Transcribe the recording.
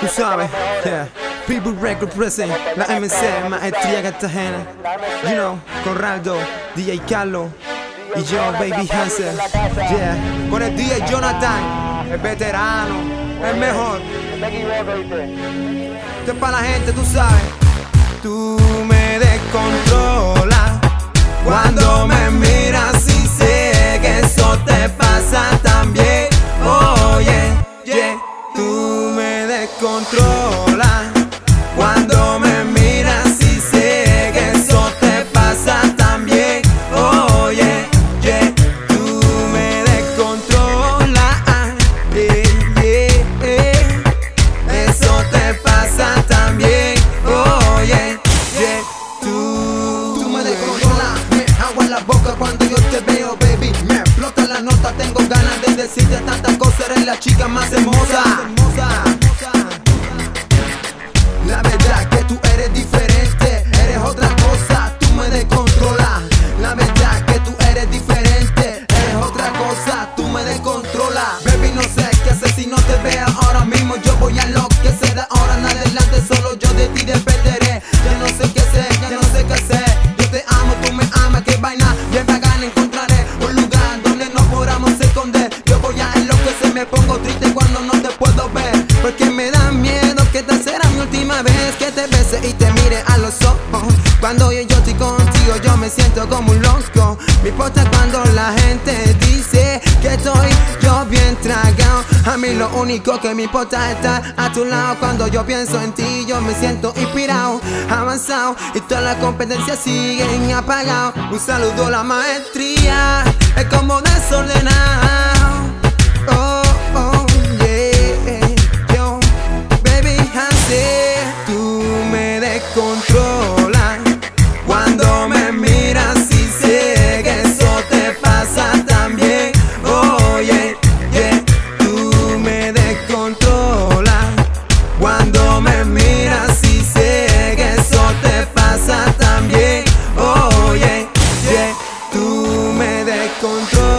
Tú sabes, yeah. People Record present, la MC, maestría cartagena. You know, Conrado, DJ Carlos y yo, Baby Hansel. Yeah, con el DJ Jonathan, el veterano, el mejor. Esto es para la gente, tú sabes. Tú me descontrolas me descontrolas cuando me miras y sé que eso te pasa también. Oye, yeah, tú me descontrolas. Yeah, yeah, yeah. Eso te pasa también. Oye, yeah, tú, Tú me descontrolas, me agua en la boca cuando yo te veo, baby. Me explota la nota, tengo ganas de decirte tantas cosas. Eres la chica más hermosa. Porque me da miedo que esta será mi última vez que te bese y te mire a los ojos. Cuando yo, estoy contigo, yo me siento como un loco. Me importa cuando la gente dice que estoy yo bien tragado. A mí lo único que me importa es estar a tu lado. Cuando yo pienso en ti, yo me siento inspirado, avanzado. Y todas las competencias siguen apagadas. Un saludo a la maestría, es como desordenar. tú me descontrolas.